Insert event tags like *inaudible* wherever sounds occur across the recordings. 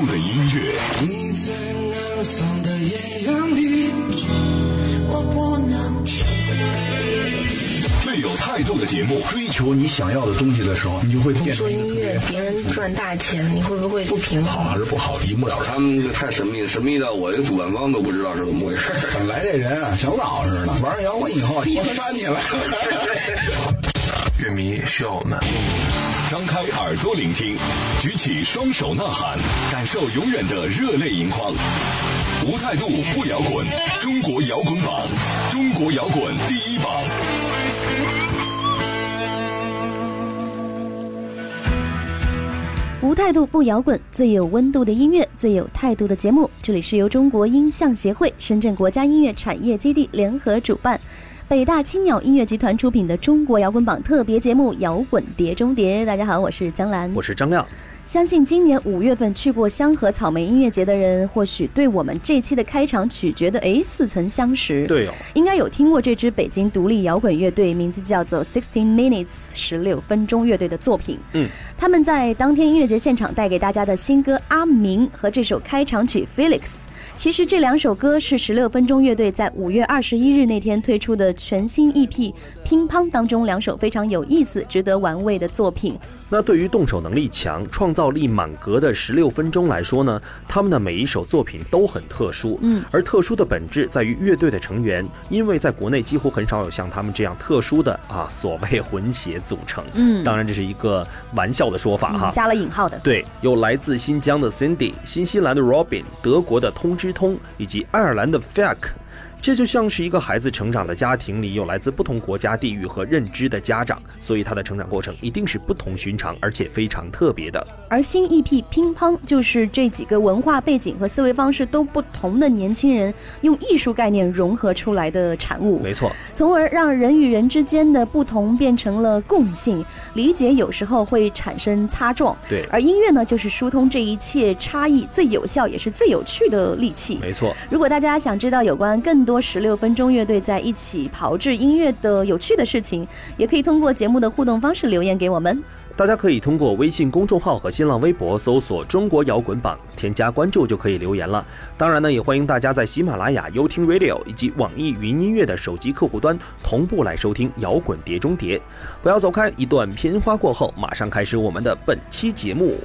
度的音乐。你在南方的艳阳里，我不能停。最有态度的节目，追求你想要的东西的时候，你就会变成做音乐别，人赚大钱，你会不会 *laughs* 不平衡？好还是不好，一目了然。他们这太神秘，神秘到我这主办方都不知道是怎么回事。本来这人啊，小老实的，玩摇滚以后，*laughs* 我扇起来了。乐迷需要我们。张开耳朵聆听，举起双手呐喊，感受永远的热泪盈眶。无态度不摇滚，中国摇滚榜，中国摇滚第一榜。无态度不摇滚，最有温度的音乐，最有态度的节目。这里是由中国音像协会、深圳国家音乐产业基地联合主办，北大青鸟音乐集团出品的中国摇滚榜特别节目《摇滚碟中谍》。大家好，我是江兰，我是张亮。相信今年五月份去过香河草莓音乐节的人，或许对我们这期的开场曲觉得诶似曾相识。对哦，应该有听过这支北京独立摇滚乐队，名字叫做 Sixteen Minutes 十六分钟乐队的作品。嗯，他们在当天音乐节现场带给大家的新歌《阿明》和这首开场曲《Felix》，其实这两首歌是十六分钟乐队在五月二十一日那天推出的全新 EP《乒乓》当中两首非常有意思、值得玩味的作品。那对于动手能力强、创造力满格的十六分钟来说呢，他们的每一首作品都很特殊。嗯，而特殊的本质在于乐队的成员，因为在国内几乎很少有像他们这样特殊的啊所谓混血组成。嗯当然这是一个玩笑的说法哈。嗯加了引号的。对，有来自新疆的 Cindy、新西兰的 Robin、德国的通知通以及爱尔兰的 Fack。这就像是一个孩子成长的家庭里有来自不同国家、地域和认知的家长，所以他的成长过程一定是不同寻常，而且非常特别的。而新 EP 乒乓就是这几个文化背景和思维方式都不同的年轻人用艺术概念融合出来的产物，没错，从而让人与人之间的不同变成了共性。理解有时候会产生擦撞，对，而音乐呢，就是疏通这一切差异最有效也是最有趣的利器。没错。如果大家想知道有关更多十六分钟乐队在一起炮制音乐的有趣的事情，也可以通过节目的互动方式留言给我们。大家可以通过微信公众号和新浪微博搜索“中国摇滚榜”，添加关注就可以留言了。当然呢，也欢迎大家在喜马拉雅、优听 Radio 以及网易云音乐的手机客户端同步来收听《摇滚碟中谍》。不要走开，一段片花过后，马上开始我们的本期节目。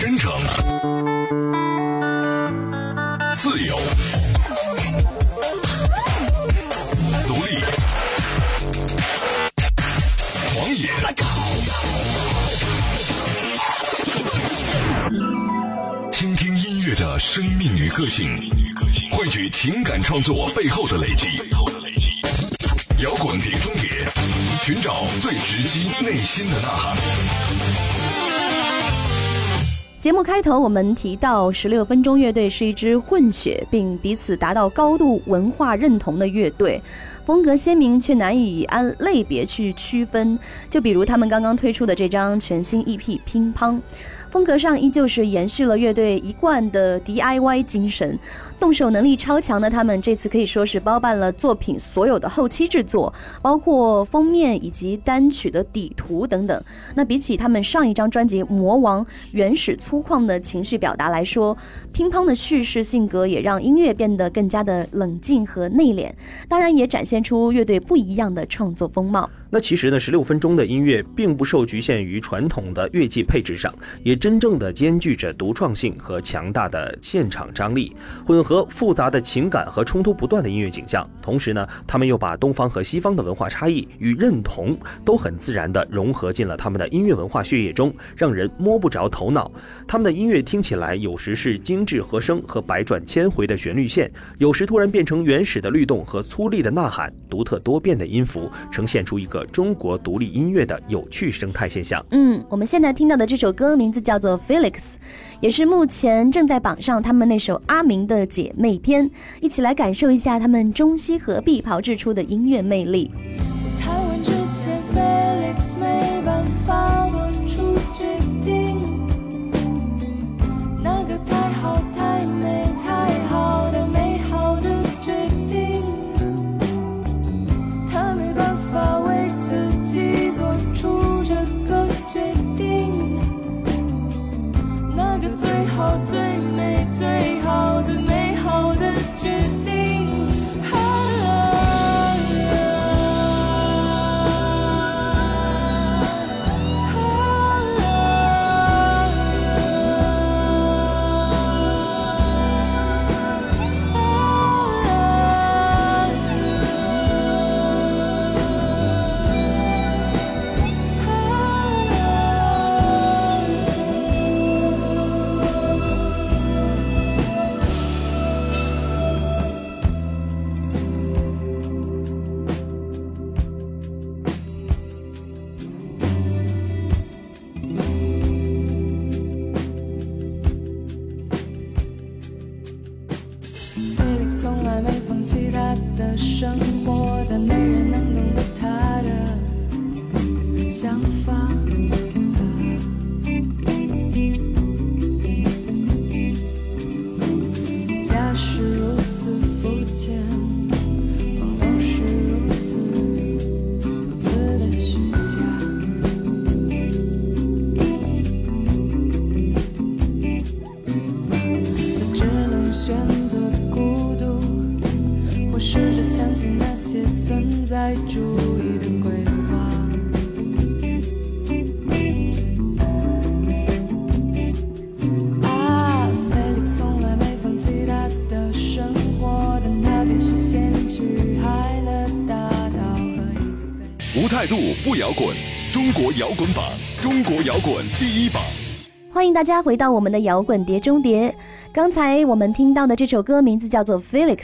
真诚、自由、生命与个性，汇聚情感创作背后的累积。摇滚碟中谍，寻找最直击内心的呐喊。节目开头，我们提到十六分钟乐队是一支混血并彼此达到高度文化认同的乐队，风格鲜明却难以按类别去区分。就比如他们刚刚推出的这张全新 EP《乒乓》，风格上依旧是延续了乐队一贯的 DIY 精神，动手能力超强的他们这次可以说是包办了作品所有的后期制作，包括封面以及单曲的底图等等。那比起他们上一张专辑《魔王》原始粗犷的情绪表达来说，乒乓的叙事性格也让音乐变得更加的冷静和内敛，当然也展现出乐队不一样的创作风貌。那其实呢，十六分钟的音乐并不受局限于传统的乐器配置上，也真正的兼具着独创性和强大的现场张力，混合复杂的情感和冲突不断的音乐景象。同时呢，他们又把东方和西方的文化差异与认同都很自然地融合进了他们的音乐文化血液中，让人摸不着头脑。他们的音乐听起来有时是精致和声和百转千回的旋律线，有时突然变成原始的律动和粗粝的呐喊，独特多变的音符，呈现出一个中国独立音乐的有趣生态现象。嗯，我们现在听到的这首歌名字叫做《Felix》，也是目前正在榜上他们那首《阿明》的姐妹篇，一起来感受一下他们中西合璧炮制出的音乐魅力。摇滚榜，中国摇滚第一榜。欢迎大家回到我们的摇滚碟中谍。刚才我们听到的这首歌名字叫做《Felix》，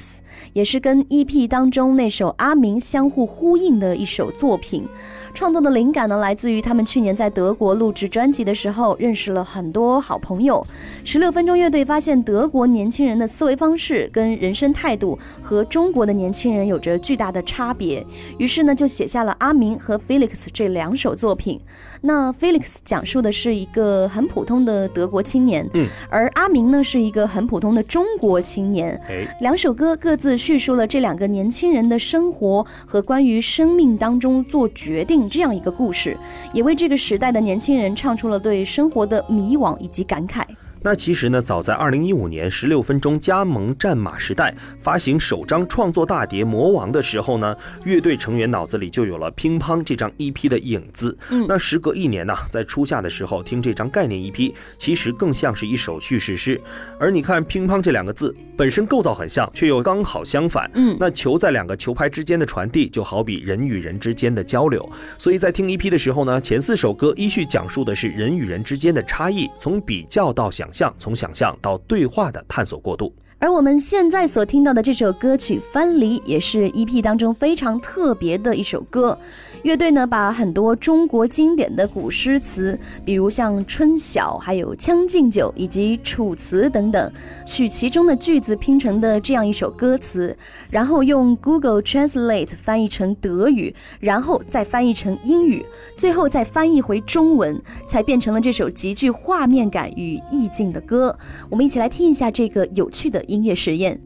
也是跟 EP 当中那首《阿明》相互呼应的一首作品。创作的灵感呢，来自于他们去年在德国录制专辑的时候，认识了很多好朋友。十六分钟乐队发现德国年轻人的思维方式跟人生态度和中国的年轻人有着巨大的差别，于是呢，就写下了《阿明》和《Felix》这两首作品。那 Felix 讲述的是一个很普通的德国青年，嗯，而阿明呢是一个很普通的中国青年。哎，两首歌各自叙述了这两个年轻人的生活和关于生命当中做决定这样一个故事，也为这个时代的年轻人唱出了对生活的迷惘以及感慨。那其实呢，早在二零一五年十六分钟加盟战马时代发行首张创作大碟《魔王》的时候呢，乐队成员脑子里就有了《乒乓》这张 EP 的影子。嗯那时隔一年呢，在初夏的时候听这张概念 EP，其实更像是一首叙事诗。而你看“乒乓”这两个字本身构造很像，却又刚好相反。嗯那球在两个球拍之间的传递，就好比人与人之间的交流。所以在听 EP 的时候呢，前四首歌依序讲述的是人与人之间的差异，从比较到想象，从想象到对话的探索过渡。而我们现在所听到的这首歌曲《分离》也是 EP 当中非常特别的一首歌。乐队呢把很多中国经典的古诗词，比如像《春晓》、还有《将进酒》以及《楚辞》等等，取其中的句子拼成的这样一首歌词，然后用 Google Translate 翻译成德语，然后再翻译成英语，最后再翻译回中文，才变成了这首极具画面感与意境的歌。我们一起来听一下这个有趣的音乐实验。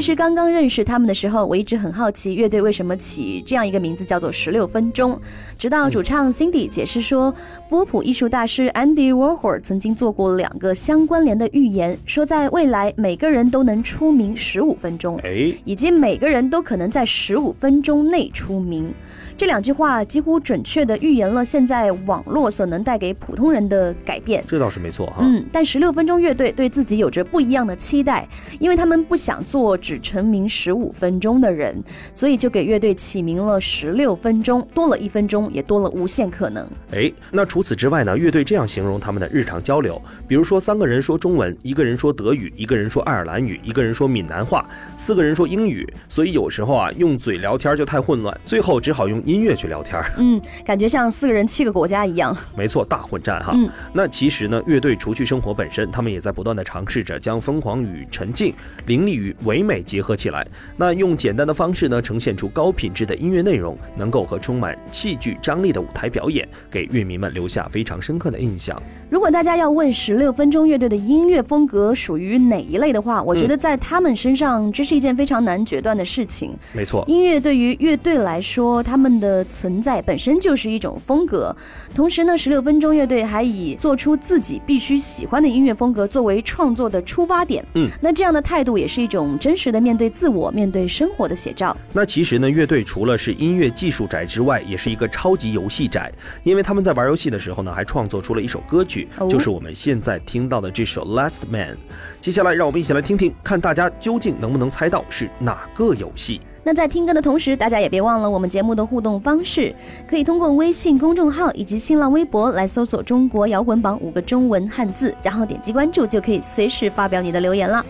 其实刚刚认识他们的时候，我一直很好奇乐队为什么起这样一个名字叫做十六分钟。直到主唱 Cindy 解释说，波普艺术大师 Andy Warhol 曾经做过两个相关联的预言，说在未来每个人都能出名十五分钟，哎，以及每个人都可能在十五分钟内出名。这两句话几乎准确地预言了现在网络所能带给普通人的改变。这倒是没错哈。嗯，但十六分钟乐队对自己有着不一样的期待，因为他们不想做只成名十五分钟的人，所以就给乐队起名了十六分钟，多了一分钟，也多了无限可能。哎，那除此之外呢？乐队这样形容他们的日常交流，比如说三个人说中文，一个人说德语，一个人说爱尔兰语，一个人说闽南话，四个人说英语。所以有时候啊，用嘴聊天就太混乱，最后只好用音乐去聊天。嗯，感觉像四个人七个国家一样。没错，大混战哈。嗯，那其实呢，乐队除去生活本身，他们也在不断的尝试着将疯狂与沉静、凌厉与唯美结合起来。那用简单的方式呢，呈现出高品质的音乐内容，能够和充满戏剧张力的舞台表演，给乐迷们留下非常深刻的印象。如果大家要问十六分钟乐队的音乐风格属于哪一类的话，我觉得在他们身上，这是一件非常难决断的事情。没错，音乐对于乐队来说，他们的存在本身就是一种风格。同时呢，十六分钟乐队还以做出自己必须喜欢的音乐风格作为创作的出发点。嗯，那这样的态度也是一种真实的面对自我、面对生活的写照。那其实呢，乐队除了是音乐技术宅之外，也是一个超级游戏宅，因为他们在玩游戏的时候呢，还创作出了一首歌曲，哦就是我们现在听到的这首《Last Man》。接下来，让我们一起来听听，看大家究竟能不能猜到是哪个游戏。那在听歌的同时，大家也别忘了我们节目的互动方式，可以通过微信公众号以及新浪微博来搜索“中国摇滚榜”五个中文汉字，然后点击关注，就可以随时发表你的留言了。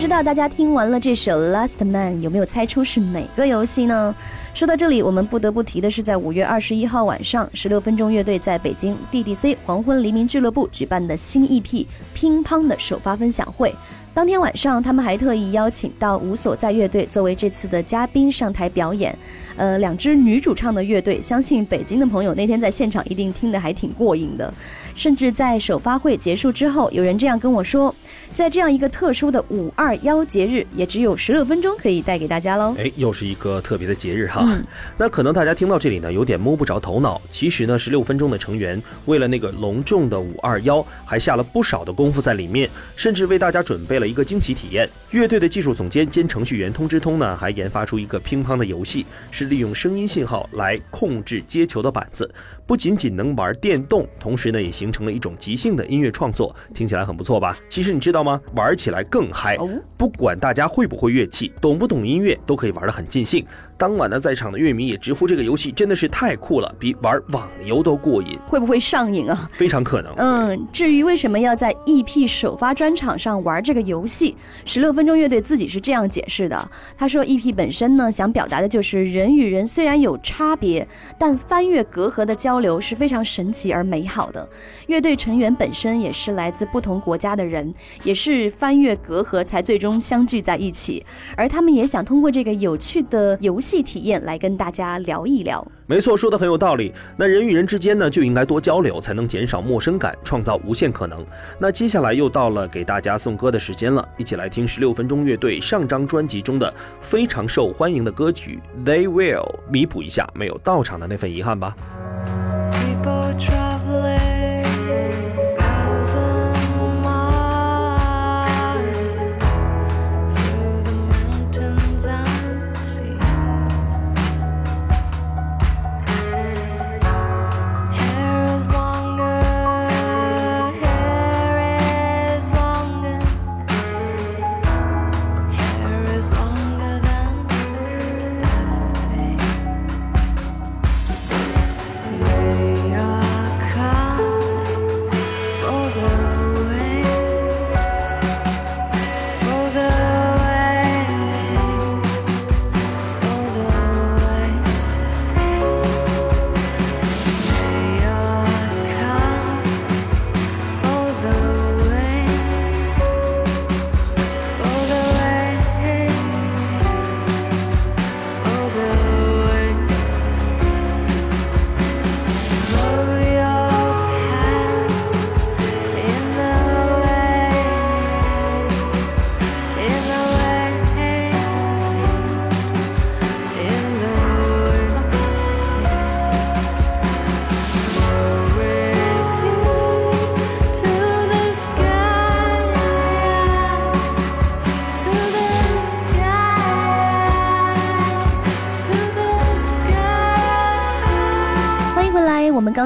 不知道大家听完了这首《Last Man》，有没有猜出是哪个游戏呢？说到这里，我们不得不提的是，在五月二十一号晚上，十六分钟乐队在北京 DDC 黄昏黎明俱乐部举办的新 EP《乒乓》的首发分享会。当天晚上，他们还特意邀请到无所在乐队作为这次的嘉宾上台表演。呃，两支女主唱的乐队，相信北京的朋友那天在现场一定听得还挺过瘾的。甚至在首发会结束之后，有人这样跟我说，在这样一个特殊的五二幺节日，也只有十六分钟可以带给大家喽。哎，又是一个特别的节日哈。嗯那可能大家听到这里呢，有点摸不着头脑。其实呢，十六分钟的成员为了那个隆重的五二幺，还下了不少的功夫在里面，甚至为大家准备了一个惊喜体验。乐队的技术总监兼程序员通知通呢，还研发出一个乒乓的游戏，是利用声音信号来控制接球的板子。不仅仅能玩电动，同时呢，也形成了一种即兴的音乐创作，听起来很不错吧？其实你知道吗？玩起来更嗨哦。不管大家会不会乐器，懂不懂音乐，都可以玩得很尽兴。当晚呢，在场的乐迷也直呼这个游戏真的是太酷了，比玩网游都过瘾，会不会上瘾啊？非常可能。嗯，至于为什么要在 EP 首发专场上玩这个游戏，十六分钟乐队自己是这样解释的。他说，EP 本身呢，想表达的就是人与人虽然有差别，但翻越隔阂的交流是非常神奇而美好的。乐队成员本身也是来自不同国家的人，也是翻越隔阂才最终相聚在一起。而他们也想通过这个有趣的游戏。戏体验来跟大家聊一聊。没错，说的很有道理。那人与人之间呢，就应该多交流，才能减少陌生感，创造无限可能。那接下来又到了给大家送歌的时间了，一起来听十六分钟乐队上张专辑中的非常受欢迎的歌曲《They Will》，弥补一下没有到场的那份遗憾吧。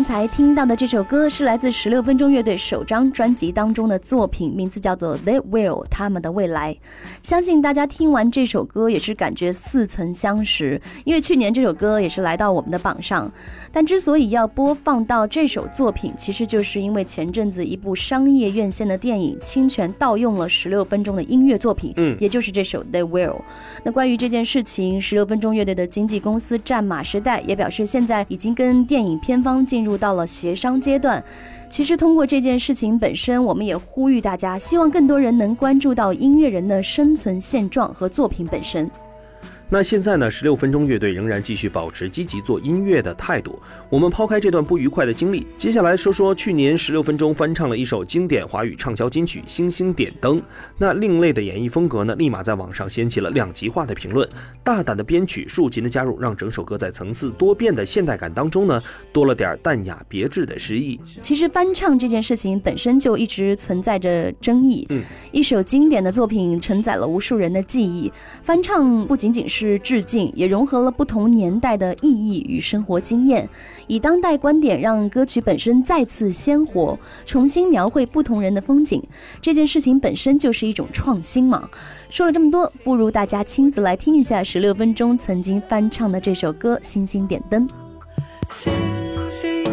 才听到的这首歌是来自十六分钟乐队首张专辑当中的作品，名字叫做《They Will》，他们的未来。相信大家听完这首歌也是感觉似曾相识，因为去年这首歌也是来到我们的榜上。但之所以要播放到这首作品，其实就是因为前阵子一部商业院线的电影侵权盗用了十六分钟的音乐作品，嗯也就是这首《They Will》。那关于这件事情，十六分钟乐队的经纪公司战马时代也表示，现在已经跟电影片方进入到了协商阶段。其实通过这件事情本身，我们也呼吁大家，希望更多人能关注到音乐人的生存现状和作品本身。那现在呢，十六分钟乐队仍然继续保持积极做音乐的态度。我们抛开这段不愉快的经历，接下来说说去年十六分钟翻唱了一首经典华语畅销金曲《星星点灯》。那另类的演绎风格呢，立马在网上掀起了两极化的评论。大胆的编曲、竖琴的加入，让整首歌在层次多变的现代感当中呢，多了点淡雅别致的诗意。其实翻唱这件事情本身就一直存在着争议。嗯，一首经典的作品承载了无数人的记忆，翻唱不仅仅是是致敬，也融合了不同年代的意义与生活经验，以当代观点让歌曲本身再次鲜活，重新描绘不同人的风景。这件事情本身就是一种创新嘛。说了这么多，不如大家亲自来听一下十六分钟曾经翻唱的这首歌《星星点灯》。星星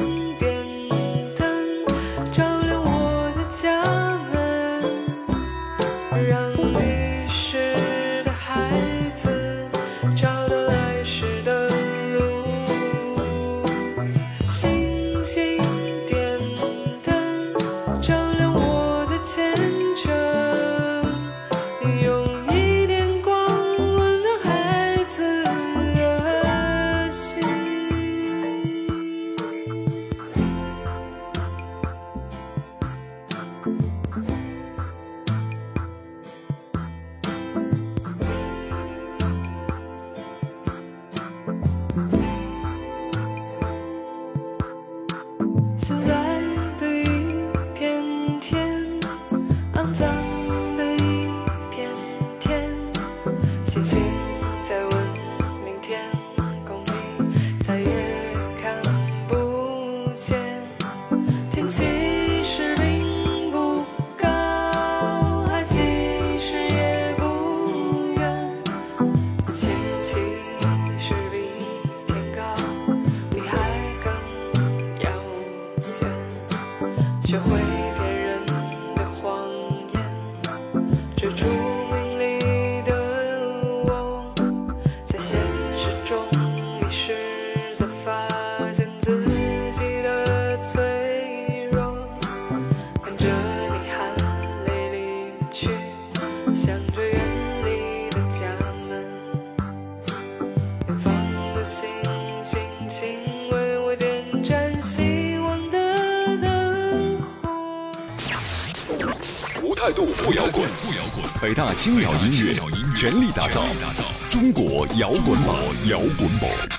轻。鸟音乐全力打造中国摇滚榜，摇滚榜。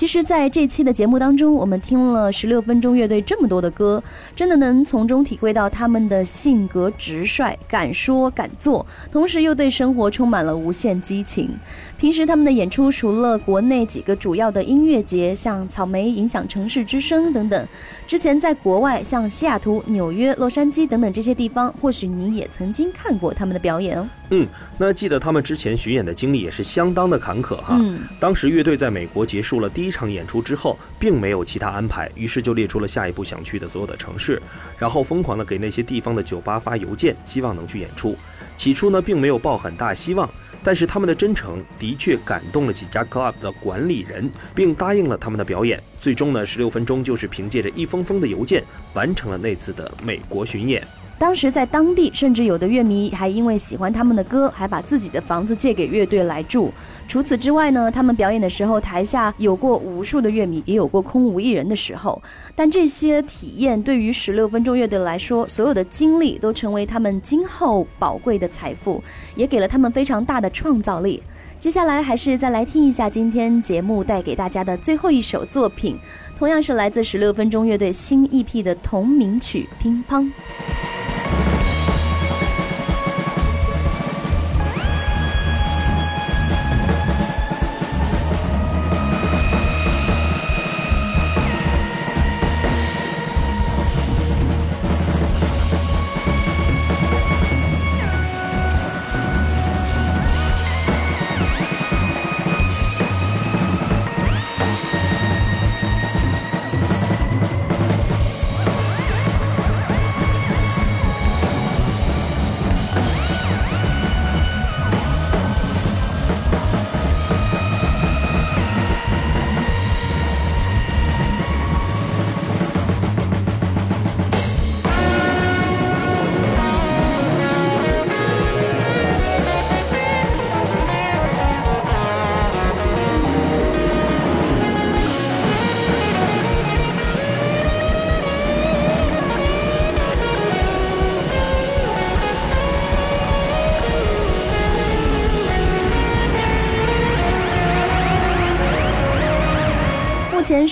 其实，在这期的节目当中，我们听了十六分钟乐队这么多的歌，真的能从中体会到他们的性格直率、敢说敢做，同时又对生活充满了无限激情。平时他们的演出，除了国内几个主要的音乐节，像草莓影响城市之声等等，之前在国外像西雅图、纽约、洛杉矶等等这些地方，或许你也曾经看过他们的表演哦。嗯，那记得他们之前巡演的经历也是相当的坎坷哈。嗯当时乐队在美国结束了第一场演出之后，并没有其他安排，于是就列出了下一步想去的所有的城市，然后疯狂的给那些地方的酒吧发邮件，希望能去演出。起初呢，并没有抱很大希望，但是他们的真诚的确感动了几家 club 的管理人，并答应了他们的表演。最终呢，十六分钟就是凭借着一封封的邮件，完成了那次的美国巡演。当时在当地，甚至有的乐迷还因为喜欢他们的歌，还把自己的房子借给乐队来住。除此之外呢，他们表演的时候，台下有过无数的乐迷，也有过空无一人的时候。但这些体验对于十六分钟乐队来说，所有的经历都成为他们今后宝贵的财富，也给了他们非常大的创造力。接下来还是再来听一下今天节目带给大家的最后一首作品，同样是来自十六分钟乐队新 EP 的同名曲《乒乓》。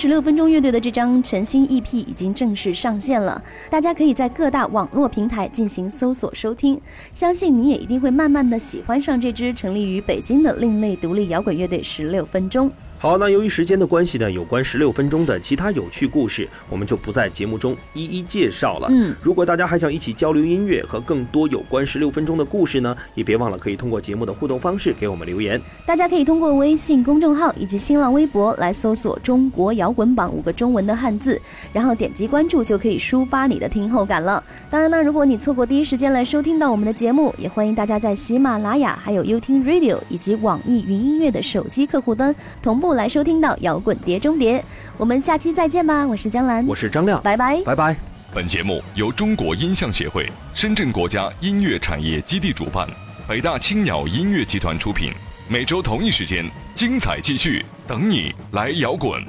十六分钟乐队的这张全新 EP 已经正式上线了，大家可以在各大网络平台进行搜索收听。相信你也一定会慢慢的喜欢上这支成立于北京的另类独立摇滚乐队十六分钟。好，那由于时间的关系呢，有关十六分钟的其他有趣故事，我们就不在节目中一一介绍了。嗯，如果大家还想一起交流音乐和更多有关十六分钟的故事呢，也别忘了可以通过节目的互动方式给我们留言。大家可以通过微信公众号以及新浪微博来搜索“中国摇滚榜”五个中文的汉字，然后点击关注就可以抒发你的听后感了。当然呢，如果你错过第一时间来收听到我们的节目，也欢迎大家在喜马拉雅、还有优听 Radio 以及网易云音乐的手机客户端同步来收听到摇滚碟中谍。我们下期再见吧，我是江兰，我是张亮，拜拜。拜拜。本节目由中国音像协会、深圳国家音乐产业基地主办，北大青鸟音乐集团出品。每周同一时间，精彩继续，等你来摇滚。